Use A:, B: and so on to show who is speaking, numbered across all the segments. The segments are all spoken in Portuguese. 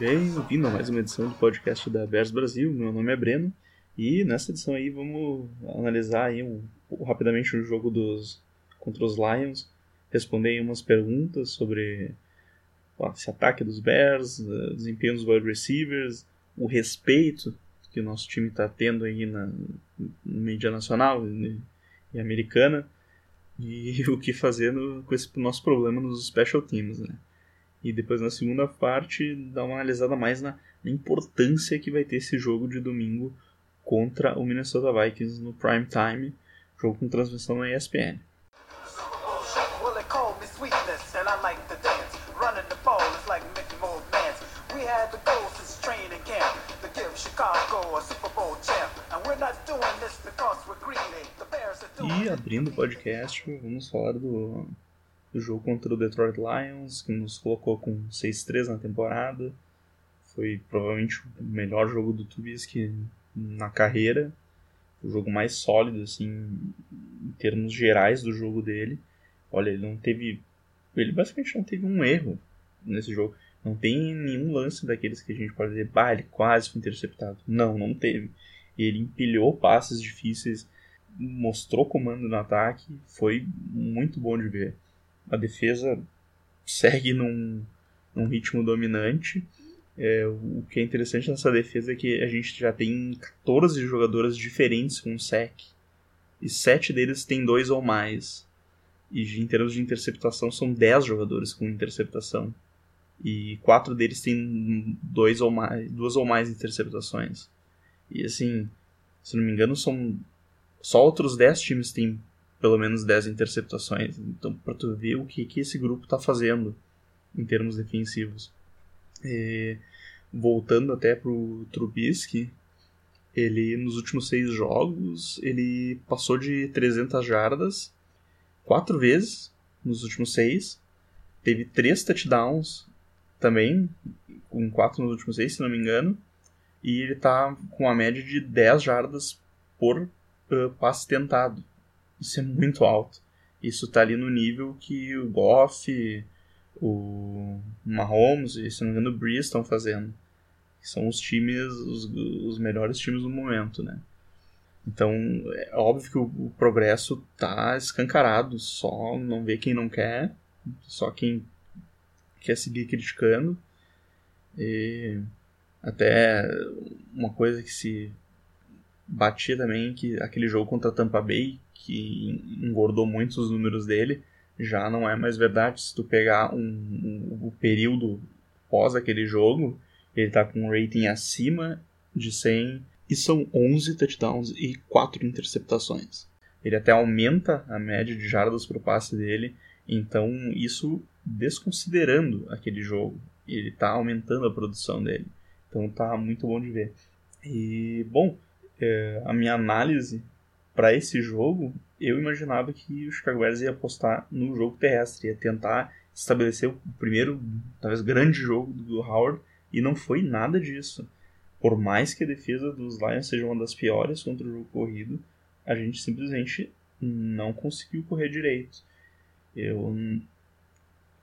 A: Bem-vindo a mais uma edição do podcast da Bears Brasil. Meu nome é Breno e nessa edição aí vamos analisar aí um, rapidamente o jogo dos contra os Lions, responder umas perguntas sobre ó, esse ataque dos Bears, desempenho dos wide receivers, o respeito que o nosso time está tendo aí na, na mídia nacional e, e americana e o que fazer no, com esse nosso problema nos special teams, né? E depois na segunda parte dar uma analisada mais na, na importância que vai ter esse jogo de domingo contra o Minnesota Vikings no prime time, jogo com transmissão na ESPN. E abrindo o podcast, vamos falar do, do jogo contra o Detroit Lions, que nos colocou com 6-3 na temporada. Foi provavelmente o melhor jogo do Trubisky na carreira. O jogo mais sólido, assim, em termos gerais do jogo dele. Olha, ele não teve. Ele basicamente não teve um erro nesse jogo. Não tem nenhum lance daqueles que a gente pode dizer, bah, ele quase foi interceptado. Não, não teve. Ele empilhou passes difíceis, mostrou comando no ataque, foi muito bom de ver. A defesa segue num, num ritmo dominante. É, o que é interessante nessa defesa é que a gente já tem 14 jogadoras diferentes com sec. E 7 deles têm dois ou mais. E em termos de interceptação, são 10 jogadores com interceptação. E quatro deles têm dois ou mais, duas ou mais interceptações. E assim, se não me engano, são só outros 10 times têm pelo menos 10 interceptações. Então, para tu ver o que, que esse grupo está fazendo em termos defensivos. E, voltando até pro Trubisky, ele nos últimos seis jogos ele passou de 300 jardas quatro vezes nos últimos seis, teve três touchdowns também, com 4 nos últimos 6, se não me engano. E ele tá com uma média de 10 jardas por uh, passe tentado. Isso é muito alto. Isso tá ali no nível que o Goff, o Mahomes e, se não me engano, o Breeze estão fazendo. São os times, os, os melhores times do momento, né? Então, é óbvio que o, o, progresso tá escancarado, só não vê quem não quer, só quem quer seguir criticando. E até uma coisa que se batia também que aquele jogo contra Tampa Bay, que engordou muito os números dele, já não é mais verdade. Se tu pegar um, um, o período pós aquele jogo, ele tá com um rating acima de 100 e são 11 touchdowns e 4 interceptações. Ele até aumenta a média de jardas por passe dele, então isso desconsiderando aquele jogo. Ele está aumentando a produção dele. Então tá muito bom de ver. E, bom, é, a minha análise para esse jogo, eu imaginava que o Chicago Bears ia apostar no jogo terrestre, ia tentar estabelecer o primeiro, talvez grande jogo do Howard, e não foi nada disso. Por mais que a defesa dos Lions seja uma das piores contra o jogo corrido, a gente simplesmente não conseguiu correr direito. Eu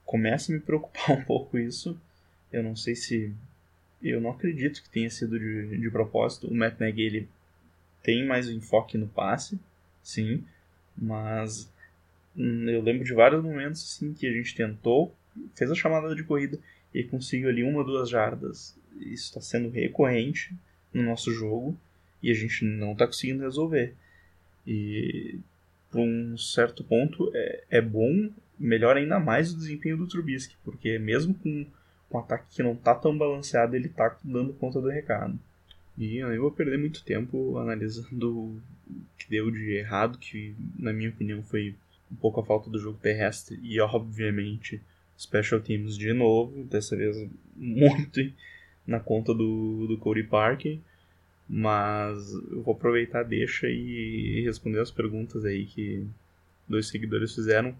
A: começa a me preocupar um pouco isso. Eu não sei se. Eu não acredito que tenha sido de, de propósito. O Matt Nagy ele tem mais enfoque no passe, sim, mas hum, eu lembro de vários momentos assim, que a gente tentou, fez a chamada de corrida e conseguiu ali uma duas jardas. Isso está sendo recorrente no nosso jogo e a gente não está conseguindo resolver. E por um certo ponto é, é bom melhora ainda mais o desempenho do Trubisky, porque mesmo com um ataque que não tá tão balanceado, ele tá dando conta do recado. E eu nem vou perder muito tempo analisando o que deu de errado, que na minha opinião foi um pouco a falta do jogo terrestre e obviamente special teams de novo, dessa vez muito na conta do, do Cody Parker. Mas eu vou aproveitar, deixa e responder as perguntas aí que dois seguidores fizeram.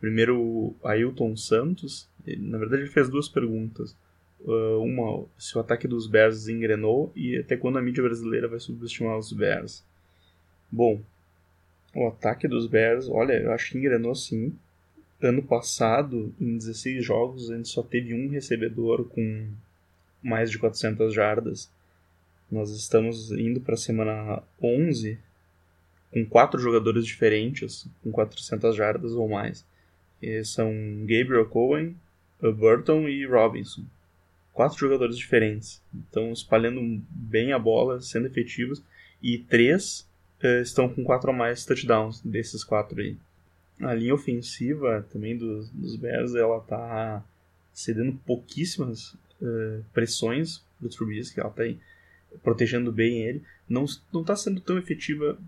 A: Primeiro, Ailton Santos, ele, na verdade ele fez duas perguntas. Uh, uma, se o ataque dos Bears engrenou e até quando a mídia brasileira vai subestimar os Bears. Bom, o ataque dos Bears, olha, eu acho que engrenou sim. Ano passado, em 16 jogos, a gente só teve um recebedor com mais de 400 jardas. Nós estamos indo para a semana 11 com quatro jogadores diferentes, com 400 jardas ou mais. E são Gabriel Cohen, Burton e Robinson. Quatro jogadores diferentes. Então, espalhando bem a bola, sendo efetivos. E três uh, estão com quatro ou mais touchdowns desses quatro aí. A linha ofensiva também dos, dos Bears, ela tá cedendo pouquíssimas uh, pressões pro Trubisky. Ela tá protegendo bem ele. Não, não tá sendo tão efetiva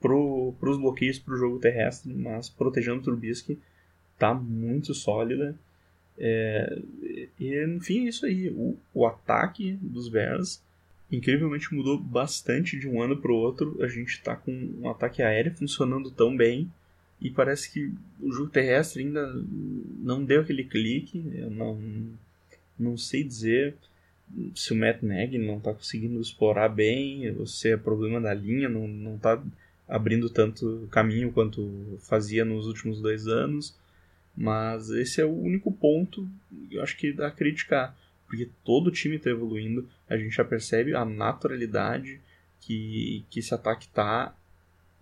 A: para os bloqueios para o jogo terrestre, mas protegendo o Trubisky tá muito sólida. É, e enfim, é isso aí. O, o ataque dos Bears incrivelmente mudou bastante de um ano para o outro. A gente está com um ataque aéreo funcionando tão bem e parece que o jogo terrestre ainda não deu aquele clique. Eu não, não sei dizer se o Matt Nagy não está conseguindo explorar bem, ou se é problema da linha, não, não tá abrindo tanto caminho quanto fazia nos últimos dois anos. Mas esse é o único ponto, eu acho que dá a criticar. Porque todo time está evoluindo, a gente já percebe a naturalidade que, que esse ataque está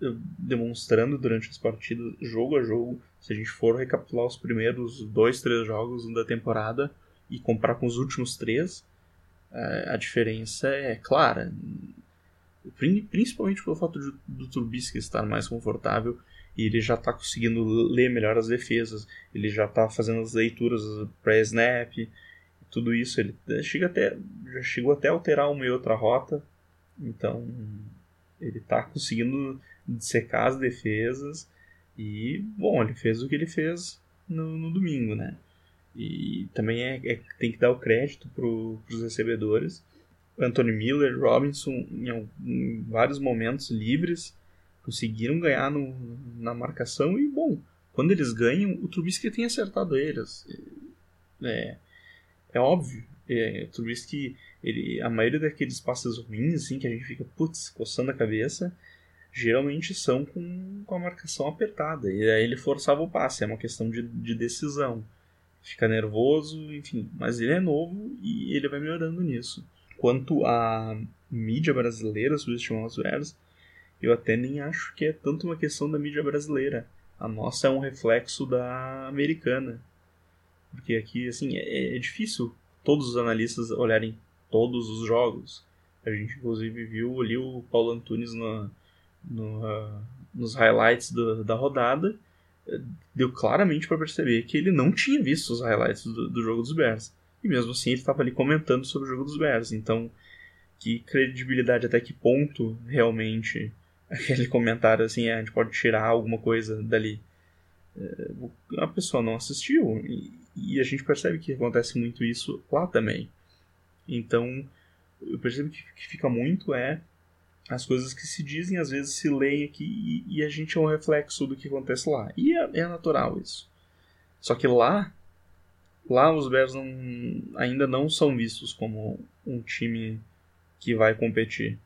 A: eh, demonstrando durante as partidas, jogo a jogo. Se a gente for recapitular os primeiros dois, três jogos da temporada e comparar com os últimos três, eh, a diferença é clara. Principalmente pelo fato de, do Trubisky estar mais confortável e ele já está conseguindo ler melhor as defesas, ele já está fazendo as leituras pré-snap, tudo isso. Ele chega até, já chegou até a alterar uma e outra rota, então ele está conseguindo secar as defesas e, bom, ele fez o que ele fez no, no domingo, né? E também é, é, tem que dar o crédito para os recebedores Anthony Miller, Robinson, em, em, vários momentos livres, conseguiram ganhar no, na marcação e, bom, quando eles ganham, o Trubisky tem acertado eles. É, é óbvio. É, o Trubisky, ele, a maioria daqueles passes ruins, assim, que a gente fica, putz, coçando a cabeça, geralmente são com, com a marcação apertada. E aí ele forçava o passe, é uma questão de, de decisão. Fica nervoso, enfim. Mas ele é novo e ele vai melhorando nisso quanto a mídia brasileira subestimar os Bears, eu até nem acho que é tanto uma questão da mídia brasileira. A nossa é um reflexo da americana. Porque aqui, assim, é, é difícil todos os analistas olharem todos os jogos. A gente, inclusive, viu ali o Paulo Antunes no, no, uh, nos highlights do, da rodada. Deu claramente para perceber que ele não tinha visto os highlights do, do jogo dos Bears. E mesmo assim ele estava ali comentando sobre o jogo dos Bears. Então, que credibilidade, até que ponto realmente aquele comentário assim, é, a gente pode tirar alguma coisa dali. É, a pessoa não assistiu e, e, a gente percebe que acontece muito isso lá também. Então, eu percebo que, que fica muito é as coisas que se dizem às vezes se leem aqui e, e a gente é um reflexo do que acontece lá. E é, é natural isso. Só que lá Lá os Bears não, ainda não são vistos como um time que vai competir.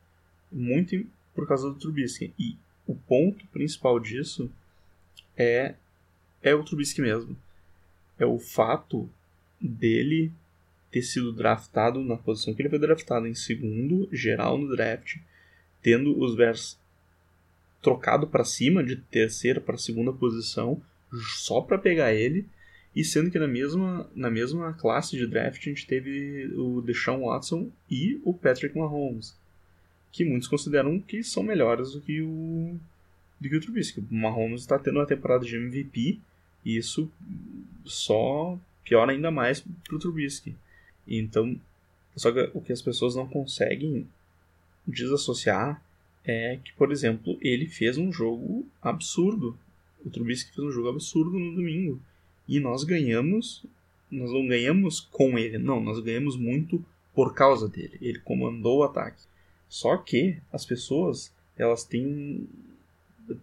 A: Muito por causa do Trubisky. E o ponto principal disso é, é o Trubisky mesmo. É o fato dele ter sido draftado na posição que ele foi draftado em segundo, geral no draft, tendo os Bears trocado para cima de terceira para segunda posição só para pegar ele e sendo que na mesma, na mesma classe de draft a gente teve o Deshaun Watson e o Patrick Mahomes, que muitos consideram que são melhores do que o, do que o Trubisky. O Mahomes está tendo uma temporada de MVP e isso só piora ainda mais para o Trubisky. Então, só que o que as pessoas não conseguem desassociar é que, por exemplo, ele fez um jogo absurdo. O Trubisky fez um jogo absurdo no domingo. E nós ganhamos, nós não ganhamos com ele, não, nós ganhamos muito por causa dele. Ele comandou o ataque. Só que as pessoas, elas têm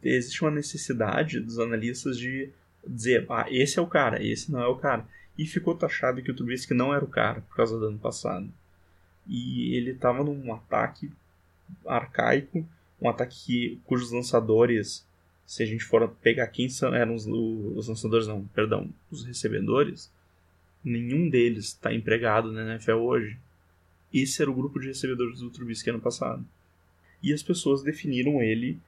A: existe uma necessidade dos analistas de dizer, ah, esse é o cara, esse não é o cara. E ficou taxado que o Trubisky não era o cara por causa do ano passado. E ele estava num ataque arcaico, um ataque que, cujos lançadores se a gente for pegar quem são, eram os, os lançadores, não, perdão, os recebedores, nenhum deles está empregado na NFL hoje. Esse era o grupo de recebedores do Trubisky ano passado. E as pessoas definiram ele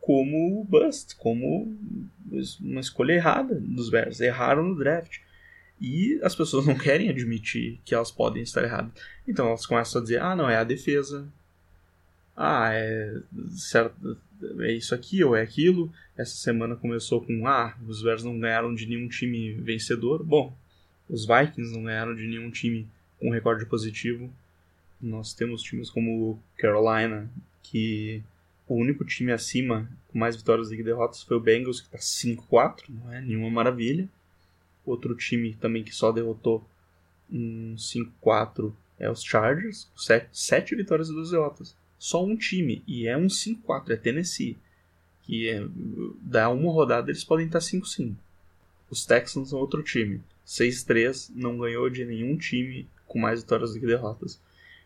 A: como bust, como uma escolha errada dos Bears. Erraram no draft. E as pessoas não querem admitir que elas podem estar erradas. Então elas começam a dizer: ah, não, é a defesa. Ah, é, certo, é isso aqui ou é aquilo. Essa semana começou com: ah, os Bears não ganharam de nenhum time vencedor. Bom, os Vikings não ganharam de nenhum time com recorde positivo. Nós temos times como Carolina, que o único time acima com mais vitórias do que derrotas foi o Bengals, que está 5-4, não é nenhuma maravilha. Outro time também que só derrotou um 5-4 é os Chargers, 7, vitórias e 2 derrotas. Só um time, e é um 5-4, é Tennessee. Que é, dá uma rodada eles podem estar 5-5. Os Texans são outro time. 6-3 não ganhou de nenhum time com mais vitórias do que derrotas.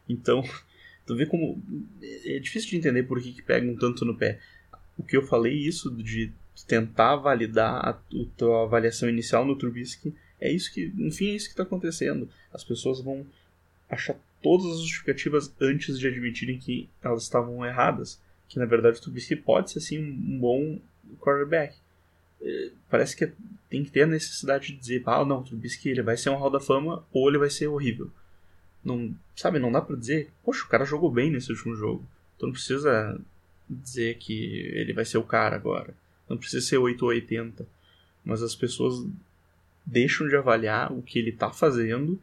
A: Então, Tu vê como. É difícil de entender por que, que pegam tanto no pé. O que eu falei, isso de tentar validar a, tua avaliação inicial no Trubisky, é isso que, enfim, é isso que está acontecendo. As pessoas vão achar todas as justificativas antes de admitirem que elas estavam erradas. Que na verdade o Trubisky pode ser sim um bom quarterback. É, parece que tem que ter a necessidade de dizer, ah, não, o Trubisky ele vai ser um Hall da Fama ou ele vai ser horrível. Não, sabe, não dá pra dizer, poxa, o cara jogou bem nesse último jogo. Então não precisa dizer que ele vai ser o cara agora. Não precisa ser 8 ou 80. Mas as pessoas deixam de avaliar o que ele está fazendo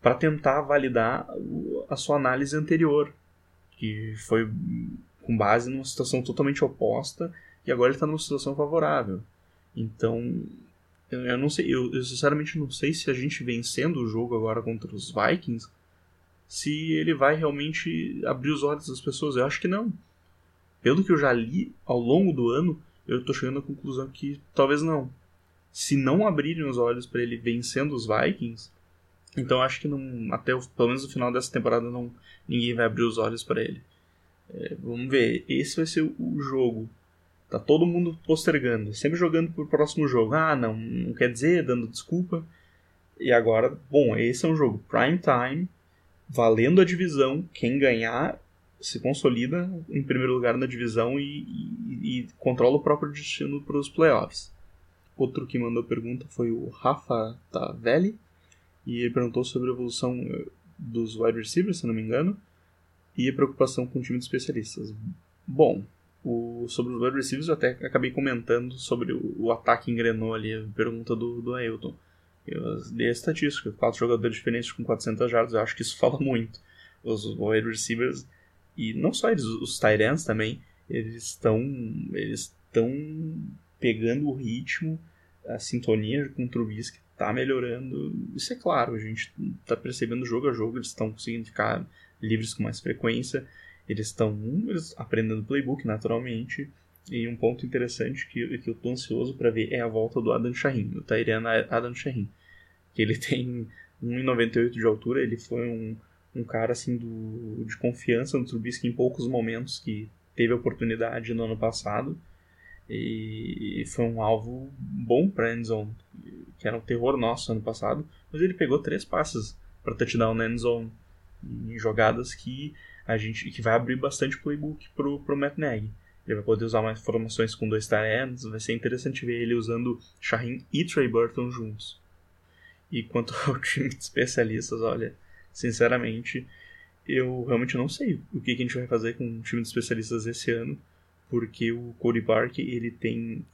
A: para tentar validar a sua análise anterior, que foi com base numa situação totalmente oposta e agora ele está numa situação favorável. Então, eu não sei, eu, eu sinceramente não sei se a gente vencendo o jogo agora contra os Vikings se ele vai realmente abrir os olhos das pessoas. Eu acho que não. Pelo que eu já li ao longo do ano, eu estou chegando à conclusão que talvez não. Se não abrirem os olhos para ele vencendo os Vikings, então acho que não, até o, pelo menos no final dessa temporada não ninguém vai abrir os olhos para ele. É, vamos ver, esse vai ser o jogo. Tá todo mundo postergando, sempre jogando pro próximo jogo. Ah, não, não quer dizer, dando desculpa. E agora, bom, esse é um jogo prime time valendo a divisão, quem ganhar se consolida em primeiro lugar na divisão e, e, e controla o próprio destino para os playoffs. Outro que mandou pergunta foi o Rafa Tavelli, e ele perguntou sobre a evolução eh, dos wide receivers, se não me engano, e a preocupação com o time de especialistas. Bom, o, sobre os wide receivers eu até acabei comentando sobre o, o ataque engrenou ali, a pergunta do, do Ailton. Eu dei a estatística, quatro jogadores diferentes com 400 jardas, eu acho que isso fala muito. Os wide receivers, e não só eles, os tight também, eles estão eles estão pegando o ritmo, a sintonia com o Trubisky está melhorando. Isso é claro, a gente está percebendo jogo a jogo, eles estão conseguindo ficar livres com mais frequência, eles estão aprendendo playbook naturalmente, e um ponto interessante que, que eu tô ansioso para ver é a volta do Adam Shaheen, o Tyrion Adam Shaheen. Que ele tem 1,98 de altura, ele foi um, um cara assim do, de confiança no Trubisky em poucos momentos que teve a oportunidade no ano passado. E foi um alvo bom para endzone, que era um terror nosso ano passado, mas ele pegou três passes para touchdown na endzone em jogadas que a gente que vai abrir bastante playbook pro pro Matt Nagy. Ele vai poder usar mais formações com dois ends. Vai ser interessante ver ele usando Shaheen e Trey Burton juntos. E quanto ao time de especialistas, olha, sinceramente, eu realmente não sei o que a gente vai fazer com o time de especialistas esse ano, porque o Cody Park, ele tem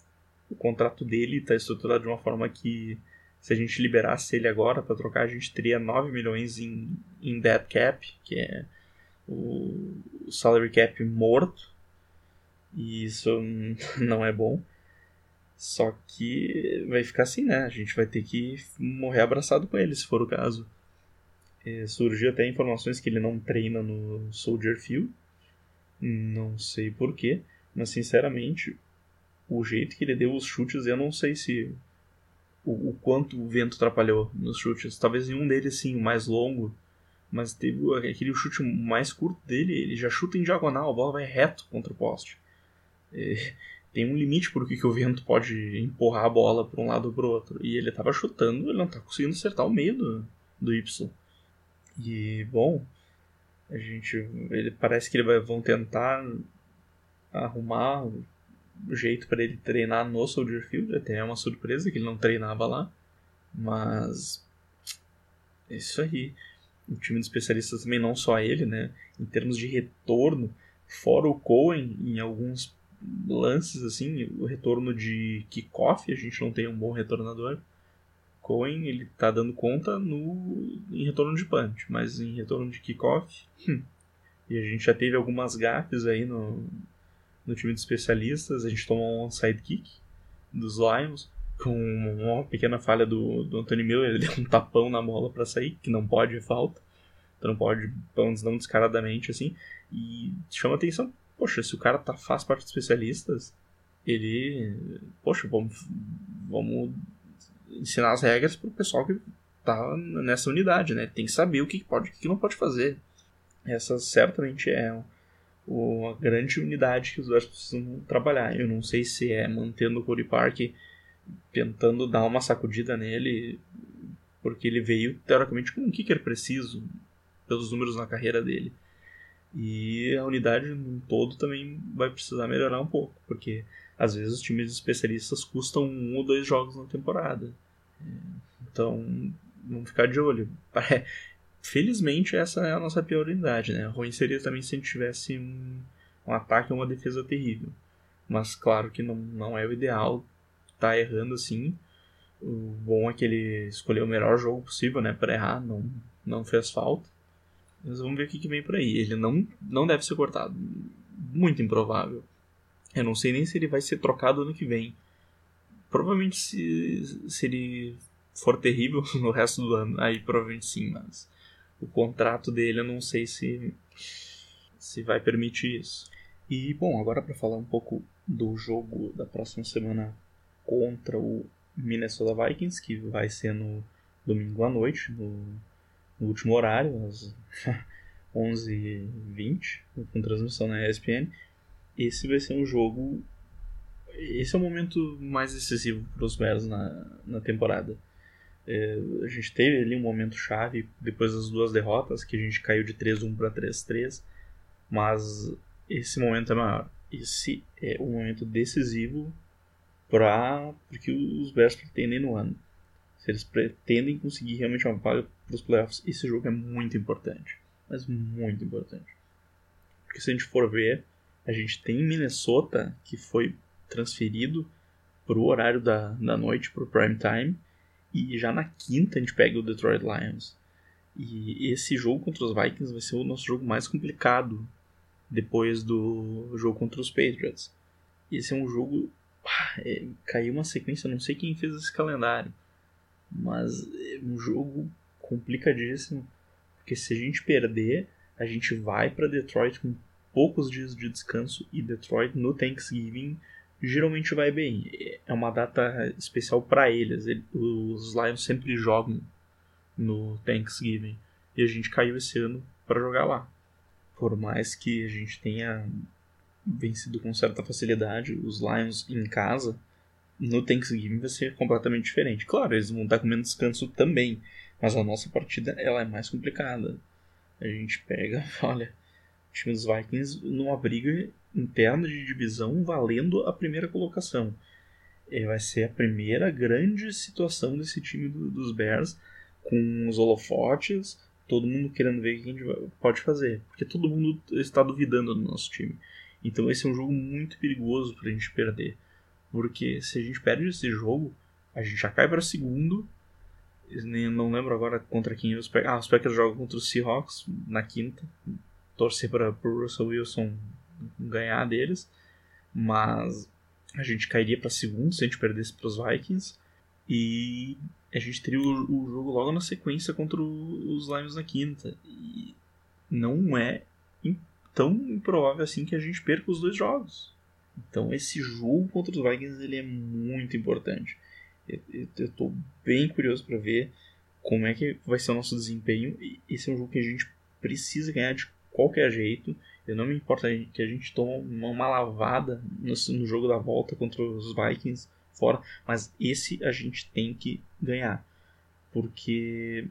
A: o contrato dele está estruturado de uma forma que se a gente liberasse ele agora para trocar, a gente teria 9 milhões em, em dead cap, que é o salary cap morto, e isso não é bom. Só que vai ficar assim, né? A gente vai ter que morrer abraçado com ele, se for o caso. É, surgiu até informações que ele não treina no Soldier Field. Não sei porquê, mas sinceramente, o jeito que ele deu os chutes, eu não sei se. O, o quanto o vento atrapalhou nos chutes. Talvez em um deles, sim, o mais longo. Mas teve aquele chute mais curto dele, ele já chuta em diagonal, a bola vai reto contra o poste. Tem um limite por que o vento pode empurrar a bola para um lado ou para outro. E ele estava chutando, ele não está conseguindo acertar o meio do, do Y. E, bom, a gente. Ele parece que ele vai, vão tentar arrumar o jeito para ele treinar no Soldier Field. Até é uma surpresa que ele não treinava lá. Mas. É isso aí. O time de especialistas também, não só ele, né? Em termos de retorno, fora o Cohen, em alguns lances, assim, o retorno de kickoff, a gente não tem um bom retornador. Cohen, ele tá dando conta no em retorno de punch, mas em retorno de kickoff, hum. e a gente já teve algumas gafes aí no, no time de especialistas, a gente tomou um onside kick dos Lions, com uma pequena falha do, do Anthony Miller, ele deu um tapão na bola para sair, que não pode é falta, então não pode, pelo menos não descaradamente assim, e chama atenção poxa, se o cara tá, faz parte dos especialistas, ele. Poxa, vamos, vamos ensinar as regras pro pessoal que tá nessa unidade, né? Tem que saber o que pode e o que não pode fazer. Essa certamente é uma grande unidade que os dois precisam trabalhar. Eu não sei se é mantendo o Cody Park tentando dar uma sacudida nele, porque ele veio teoricamente com um kicker preciso pelos números na carreira dele. E a unidade no todo também vai precisar melhorar um pouco, porque às vezes os times especialistas custam um ou dois jogos na temporada. Então, vamos ficar de olho. Felizmente, essa é a nossa pior unidade, né? Ruim seria também se a gente tivesse um, um ataque ou uma defesa terrível. Mas claro que não, não é o ideal tá errando assim. O bom é que ele escolheu o melhor jogo possível, né, para errar, não, não fez falta. Mas vamos ver o que, que vem por aí. Ele não, não deve ser cortado. Muito improvável. Eu não sei nem se ele vai ser trocado ano que vem. Provavelmente se, se ele for terrível no resto do ano, aí provavelmente sim, mas o contrato dele eu não sei se, se vai permitir isso. E bom, agora para falar um pouco do jogo da próxima semana contra o Minnesota Vikings, que vai ser no domingo à noite, no no último horário, às 11h20, com transmissão na ESPN. Esse vai ser um jogo. Esse é o momento mais decisivo para os Bears na, na temporada. É, a gente teve ali um momento chave depois das duas derrotas, que a gente caiu de 3-1 para 3-3, mas esse momento é maior. Esse é o momento decisivo para que os Bears pretendem no ano. Se eles pretendem conseguir realmente uma vaga para os playoffs, esse jogo é muito importante. Mas muito importante. Porque se a gente for ver, a gente tem Minnesota que foi transferido para o horário da, da noite, para o prime time. E já na quinta a gente pega o Detroit Lions. E esse jogo contra os Vikings vai ser o nosso jogo mais complicado depois do jogo contra os Patriots. Esse é um jogo. É, caiu uma sequência, não sei quem fez esse calendário. Mas é um jogo complicadíssimo, porque se a gente perder, a gente vai para Detroit com poucos dias de descanso e Detroit no Thanksgiving geralmente vai bem. É uma data especial para eles. Os Lions sempre jogam no Thanksgiving e a gente caiu esse ano para jogar lá. Por mais que a gente tenha vencido com certa facilidade os Lions em casa, no Thanksgiving vai ser completamente diferente. Claro, eles vão estar com menos descanso também, mas a nossa partida ela é mais complicada. A gente pega, olha, o time dos Vikings numa briga interna de divisão valendo a primeira colocação. E vai ser a primeira grande situação desse time do, dos Bears com os holofotes, todo mundo querendo ver o que a gente pode fazer, porque todo mundo está duvidando do nosso time. Então esse é um jogo muito perigoso para a gente perder. Porque se a gente perde esse jogo, a gente já cai para segundo. Não lembro agora contra quem os Packers. Ah, os Packers jogam contra os Seahawks na quinta. Torcer para o Russell Wilson ganhar deles. Mas a gente cairia para segundo se a gente perdesse para os Vikings. E a gente teria o, o, jogo logo na sequência contra os Lions na quinta. E não é tão improvável assim que a gente perca os dois jogos. Então esse jogo contra os Vikings ele é muito importante. Eu estou bem curioso para ver como é que vai ser o nosso desempenho. Esse é um jogo que a gente precisa ganhar de qualquer jeito. Eu não me importa que a gente tome uma lavada no, no jogo da volta contra os Vikings fora, mas esse a gente tem que ganhar. Porque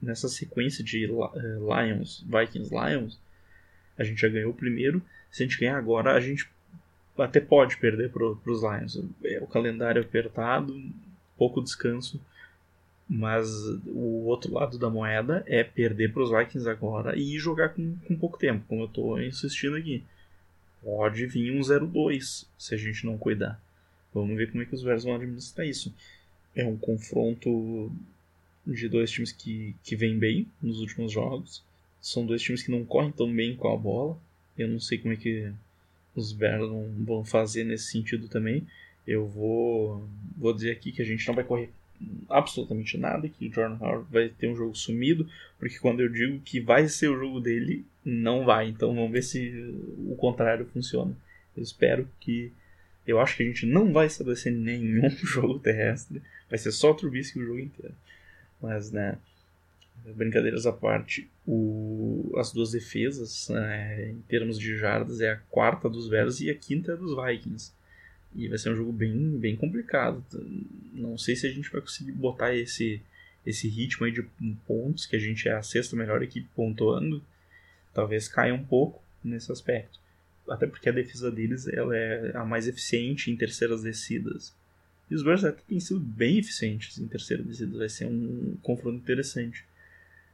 A: nessa sequência de eh, Lions, Vikings, Lions, a gente já ganhou o primeiro. Se a gente ganhar agora, a gente até pode perder para os Lions. É o calendário apertado, pouco descanso. Mas o outro lado da moeda é perder para os Vikings agora e jogar com, com pouco tempo, como eu estou insistindo aqui. Pode vir um 0-2 se a gente não cuidar. Vamos ver como é que os Bears vão administrar isso. É um confronto de dois times que, que vêm bem nos últimos jogos. São dois times que não correm tão bem com a bola. Eu não sei como é que os Bears vão fazer nesse sentido também. Eu vou, vou dizer aqui que a gente não vai correr absolutamente nada, que o Jordan Howard vai ter um jogo sumido, porque quando eu digo que vai ser o jogo dele, não vai. Então vamos ver se o contrário funciona. Eu espero que eu acho que a gente não vai estabelecer nenhum jogo terrestre. Vai ser só o Trubisky o jogo inteiro. Mas, né, brincadeiras à parte, o, as duas defesas, né, em termos de jardas, é a quarta dos Bears e a quinta é dos Vikings. E vai ser um jogo bem, bem complicado. Não sei se a gente vai conseguir botar esse, esse ritmo aí de pontos, que a gente é a sexta melhor equipe pontuando. Talvez caia um pouco nesse aspecto até porque a defesa deles ela é a mais eficiente em terceiras descidas. E os Bears até têm sido bem eficientes em terceiras descidas, vai ser um confronto interessante.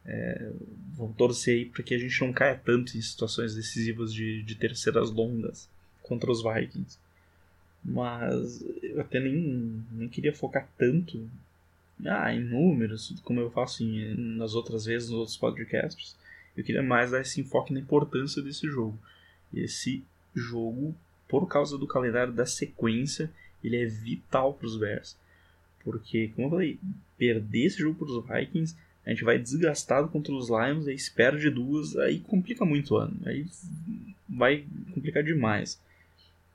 A: É, vamos torcer aí para que a gente não caia tanto em situações decisivas de, de terceiras longas contra os Vikings. Mas eu até nem, nem queria focar tanto ah, em números, como eu faço em, nas outras vezes, nos outros podcasts. Eu queria mais dar esse enfoque na importância desse jogo esse jogo, por causa do calendário da sequência, ele é vital para os Bears. Porque, como eu falei, perder esse jogo para os Vikings, a gente vai desgastado contra os Lions, aí se perde duas, aí complica muito o ano. Aí vai complicar demais.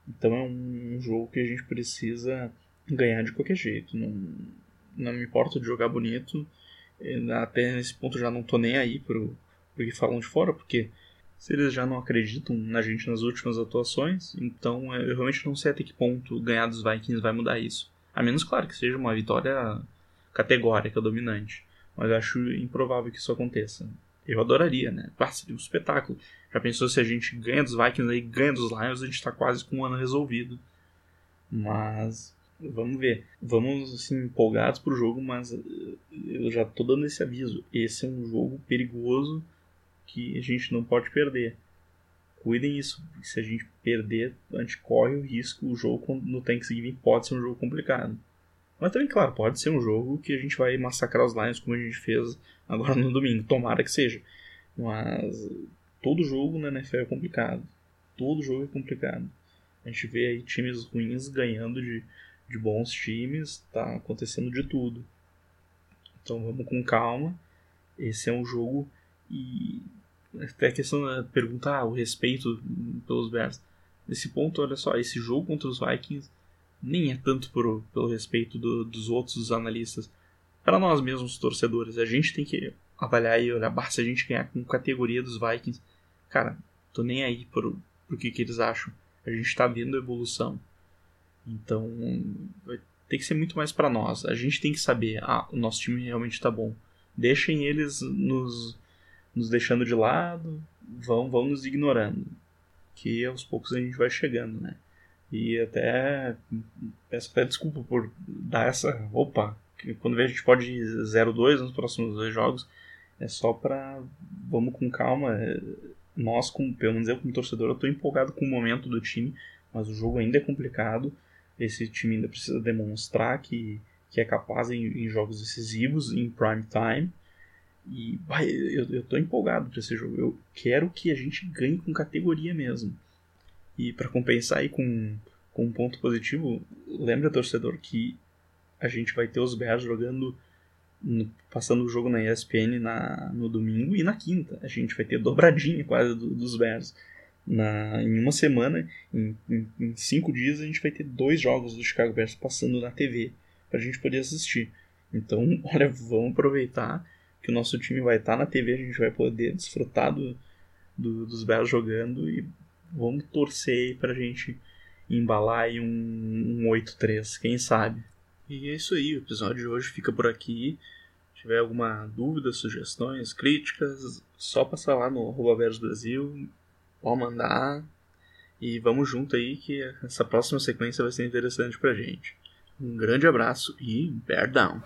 A: Então é um jogo que a gente precisa ganhar de qualquer jeito. Não, não me importa de jogar bonito. Até nesse ponto já não tô nem aí pro, pro que falam de fora, porque se eles já não acreditam na gente nas últimas atuações, então eu realmente não sei até que ponto ganhar dos Vikings vai mudar isso. A menos, claro, que seja uma vitória categórica, dominante. Mas eu acho improvável que isso aconteça. Eu adoraria, né? Ah, seria um espetáculo. Já pensou se a gente ganha dos Vikings e ganha dos Lions, a gente está quase com um ano resolvido. Mas vamos ver. Vamos assim empolgados pro jogo, mas eu já tô dando esse aviso. Esse é um jogo perigoso que a gente não pode perder. Cuidem isso, se a gente perder, a gente corre o risco, o jogo no Thanksgiving pode ser um jogo complicado. Mas também, claro, pode ser um jogo que a gente vai massacrar os Lions como a gente fez agora no domingo. Tomara que seja. Mas todo jogo na NFL é complicado. Todo jogo é complicado. A gente vê aí times ruins ganhando de, de bons times, tá acontecendo de tudo. Então vamos com calma. Esse é um jogo e até a questão da pergunta, ah, o respeito pelos Bears. Nesse ponto, olha só, esse jogo contra os Vikings nem é tanto pelo respeito do, dos outros analistas. Para nós mesmos, torcedores, a gente tem que avaliar e olhar, bah, se a gente ganhar com categoria dos Vikings, cara, tô nem aí por, por que, que eles acham. A gente está vendo evolução. Então, ter que ser muito mais para nós. A gente tem que saber, ah, o nosso time realmente está bom. Deixem eles nos nos deixando de lado, vão, vão nos ignorando. Que aos poucos a gente vai chegando, né? E até peço até desculpa por dar essa. Opa! Quando vê a gente pode ir 0-2 nos próximos dois jogos. É só pra. Vamos com calma. Nós, como, pelo menos eu como torcedor, eu tô empolgado com o momento do time, mas o jogo ainda é complicado. Esse time ainda precisa demonstrar que, que é capaz em, em jogos decisivos, em prime time. E vai, eu, eu tô empolgado para esse jogo. Eu quero que a gente ganhe com categoria mesmo. E para compensar aí com, com um ponto positivo, lembra, torcedor, que a gente vai ter os Bears jogando, passando o jogo na ESPN na, no domingo e na quinta. A gente vai ter dobradinha quase do, dos Bears. Na, em uma semana, em, em, em, cinco dias, a gente vai ter dois jogos do Chicago Bears passando na TV para a gente poder assistir. Então, olha, vamos aproveitar que o nosso time vai estar tá na TV, a gente vai poder desfrutar do, do, dos Bears jogando e vamos torcer aí pra gente embalar aí um, um 8-3, quem sabe. E é isso aí, o episódio de hoje fica por aqui. Se tiver alguma dúvida, sugestões, críticas, só passar lá no arroba Brasil, pode mandar. E vamos junto aí que essa próxima sequência vai ser interessante pra gente. Um grande abraço e bear down!